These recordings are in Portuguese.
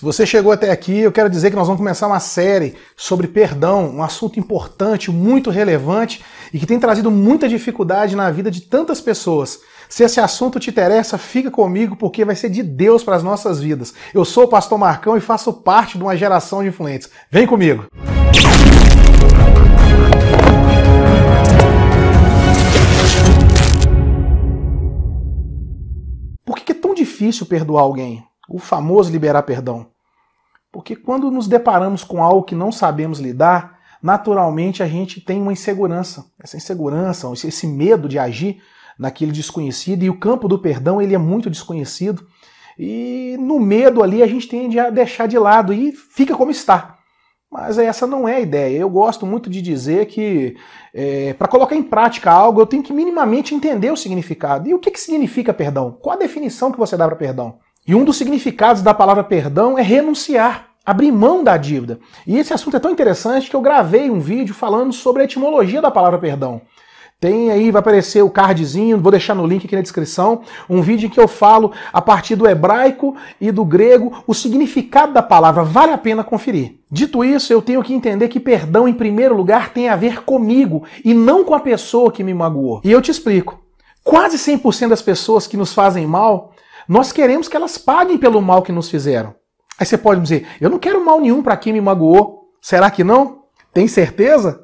Se você chegou até aqui, eu quero dizer que nós vamos começar uma série sobre perdão, um assunto importante, muito relevante e que tem trazido muita dificuldade na vida de tantas pessoas. Se esse assunto te interessa, fica comigo porque vai ser de Deus para as nossas vidas. Eu sou o pastor Marcão e faço parte de uma geração de influentes. Vem comigo. Por que é tão difícil perdoar alguém? o famoso liberar perdão. Porque quando nos deparamos com algo que não sabemos lidar, naturalmente a gente tem uma insegurança. Essa insegurança, esse medo de agir naquele desconhecido, e o campo do perdão ele é muito desconhecido. E no medo ali a gente tende a deixar de lado e fica como está. Mas essa não é a ideia. Eu gosto muito de dizer que é, para colocar em prática algo eu tenho que minimamente entender o significado. E o que, que significa perdão? Qual a definição que você dá para perdão? E um dos significados da palavra perdão é renunciar, abrir mão da dívida. E esse assunto é tão interessante que eu gravei um vídeo falando sobre a etimologia da palavra perdão. Tem aí, vai aparecer o cardzinho, vou deixar no link aqui na descrição, um vídeo em que eu falo a partir do hebraico e do grego o significado da palavra. Vale a pena conferir. Dito isso, eu tenho que entender que perdão, em primeiro lugar, tem a ver comigo e não com a pessoa que me magoou. E eu te explico. Quase 100% das pessoas que nos fazem mal nós queremos que elas paguem pelo mal que nos fizeram. Aí você pode dizer: eu não quero mal nenhum para quem me magoou. Será que não? Tem certeza?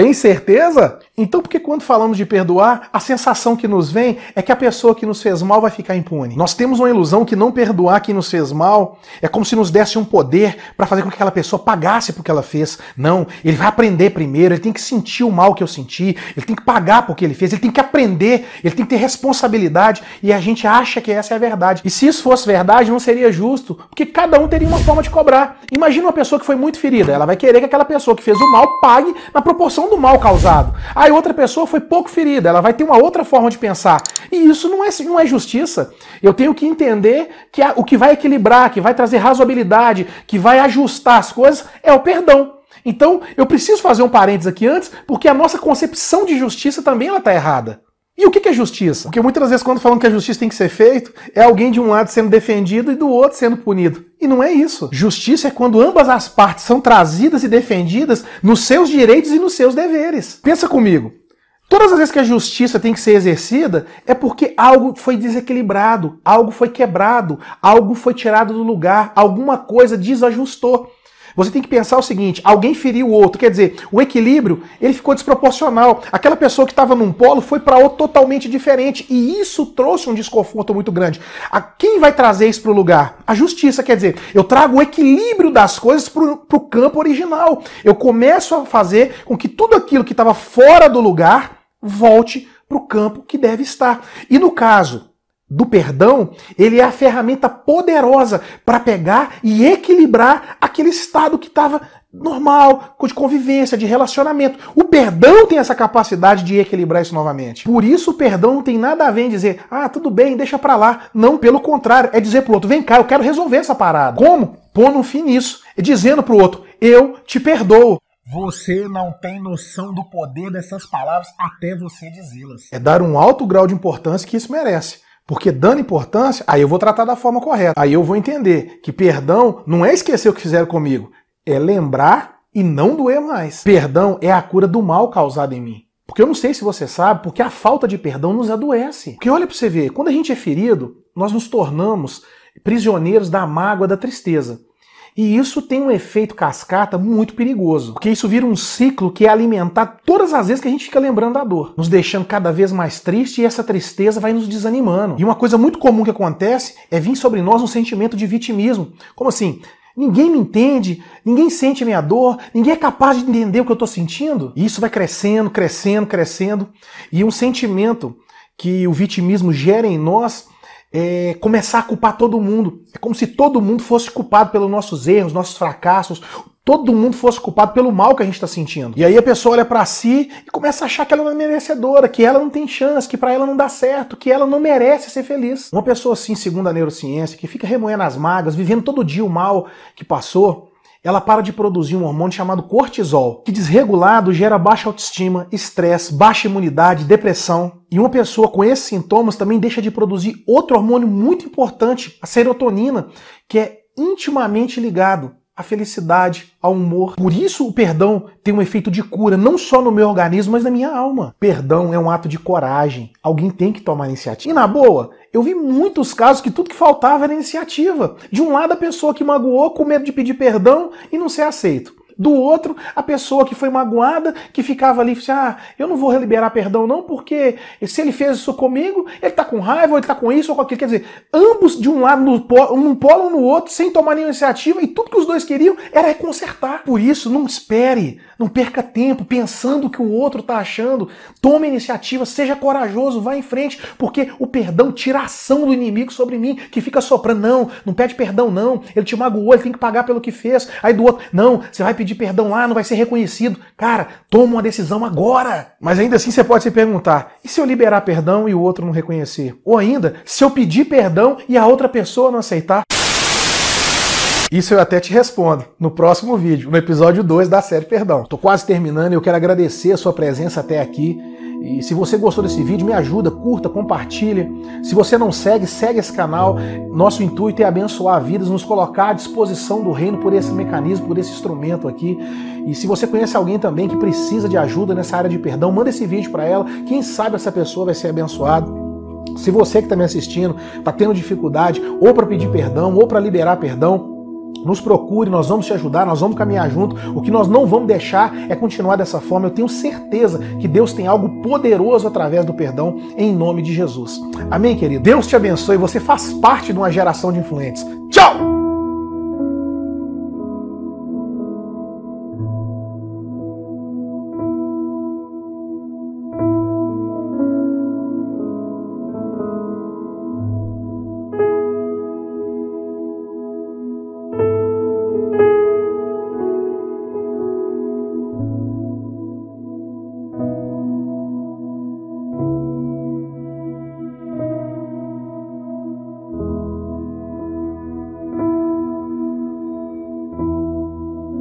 Tem certeza? Então, porque quando falamos de perdoar, a sensação que nos vem é que a pessoa que nos fez mal vai ficar impune. Nós temos uma ilusão que não perdoar quem nos fez mal é como se nos desse um poder para fazer com que aquela pessoa pagasse por que ela fez. Não, ele vai aprender primeiro, ele tem que sentir o mal que eu senti, ele tem que pagar por que ele fez, ele tem que aprender, ele tem que ter responsabilidade e a gente acha que essa é a verdade. E se isso fosse verdade, não seria justo, porque cada um teria uma forma de cobrar. Imagina uma pessoa que foi muito ferida, ela vai querer que aquela pessoa que fez o mal pague na proporção do mal causado. Aí outra pessoa foi pouco ferida, ela vai ter uma outra forma de pensar. E isso não é, não é justiça. Eu tenho que entender que a, o que vai equilibrar, que vai trazer razoabilidade, que vai ajustar as coisas é o perdão. Então, eu preciso fazer um parênteses aqui antes, porque a nossa concepção de justiça também ela está errada. E o que é justiça? Porque muitas vezes, quando falam que a justiça tem que ser feita, é alguém de um lado sendo defendido e do outro sendo punido. E não é isso. Justiça é quando ambas as partes são trazidas e defendidas nos seus direitos e nos seus deveres. Pensa comigo. Todas as vezes que a justiça tem que ser exercida, é porque algo foi desequilibrado, algo foi quebrado, algo foi tirado do lugar, alguma coisa desajustou. Você tem que pensar o seguinte: alguém feriu o outro, quer dizer, o equilíbrio ele ficou desproporcional. Aquela pessoa que estava num polo foi para outro totalmente diferente e isso trouxe um desconforto muito grande. A quem vai trazer isso para o lugar? A justiça, quer dizer, eu trago o equilíbrio das coisas para o campo original. Eu começo a fazer com que tudo aquilo que estava fora do lugar volte para o campo que deve estar. E no caso do perdão, ele é a ferramenta poderosa para pegar e equilibrar aquele estado que estava normal, de convivência, de relacionamento. O perdão tem essa capacidade de equilibrar isso novamente. Por isso o perdão não tem nada a ver em dizer, ah, tudo bem, deixa pra lá. Não, pelo contrário, é dizer pro outro, vem cá, eu quero resolver essa parada. Como? Pondo um fim nisso. É dizendo pro outro, eu te perdoo. Você não tem noção do poder dessas palavras até você dizê-las. É dar um alto grau de importância que isso merece. Porque dando importância, aí eu vou tratar da forma correta. Aí eu vou entender que perdão não é esquecer o que fizeram comigo, é lembrar e não doer mais. Perdão é a cura do mal causado em mim. Porque eu não sei se você sabe, porque a falta de perdão nos adoece. Porque olha para você ver, quando a gente é ferido, nós nos tornamos prisioneiros da mágoa, da tristeza. E isso tem um efeito cascata muito perigoso, porque isso vira um ciclo que é alimentar todas as vezes que a gente fica lembrando da dor, nos deixando cada vez mais triste e essa tristeza vai nos desanimando. E uma coisa muito comum que acontece é vir sobre nós um sentimento de vitimismo. Como assim? Ninguém me entende, ninguém sente a minha dor, ninguém é capaz de entender o que eu estou sentindo. E isso vai crescendo, crescendo, crescendo. E um sentimento que o vitimismo gera em nós é, começar a culpar todo mundo. É como se todo mundo fosse culpado pelos nossos erros, nossos fracassos, todo mundo fosse culpado pelo mal que a gente está sentindo. E aí a pessoa olha para si e começa a achar que ela não é merecedora, que ela não tem chance, que para ela não dá certo, que ela não merece ser feliz. Uma pessoa assim, segundo a neurociência, que fica remoendo as magas, vivendo todo dia o mal que passou, ela para de produzir um hormônio chamado cortisol, que desregulado gera baixa autoestima, estresse, baixa imunidade, depressão. E uma pessoa com esses sintomas também deixa de produzir outro hormônio muito importante, a serotonina, que é intimamente ligado à felicidade, ao humor. Por isso o perdão tem um efeito de cura, não só no meu organismo, mas na minha alma. Perdão é um ato de coragem. Alguém tem que tomar iniciativa. E na boa, eu vi muitos casos que tudo que faltava era iniciativa. De um lado, a pessoa que magoou com medo de pedir perdão e não ser aceito. Do outro, a pessoa que foi magoada, que ficava ali, assim, ah, eu não vou liberar perdão não, porque se ele fez isso comigo, ele tá com raiva, ou ele tá com isso ou com aquilo. Quer dizer, ambos de um lado, num polo ou no outro, sem tomar nenhuma iniciativa, e tudo que os dois queriam era consertar. Por isso, não espere, não perca tempo pensando o que o outro tá achando. Tome iniciativa, seja corajoso, vá em frente, porque o perdão tira a ação do inimigo sobre mim, que fica soprando, não, não pede perdão não, ele te magoou, ele tem que pagar pelo que fez. Aí do outro, não, você vai pedir pedir perdão lá, não vai ser reconhecido. Cara, toma uma decisão agora. Mas ainda assim você pode se perguntar: e se eu liberar perdão e o outro não reconhecer? Ou ainda, se eu pedir perdão e a outra pessoa não aceitar? Isso eu até te respondo no próximo vídeo, no episódio 2 da série Perdão. Tô quase terminando e eu quero agradecer a sua presença até aqui. E se você gostou desse vídeo, me ajuda, curta, compartilha. Se você não segue, segue esse canal. Nosso intuito é abençoar vidas, nos colocar à disposição do reino por esse mecanismo, por esse instrumento aqui. E se você conhece alguém também que precisa de ajuda nessa área de perdão, manda esse vídeo para ela. Quem sabe essa pessoa vai ser abençoada. Se você que está me assistindo está tendo dificuldade ou para pedir perdão ou para liberar perdão, nos procure, nós vamos te ajudar, nós vamos caminhar junto. O que nós não vamos deixar é continuar dessa forma. Eu tenho certeza que Deus tem algo poderoso através do perdão, em nome de Jesus. Amém, querido? Deus te abençoe. Você faz parte de uma geração de influentes. Tchau!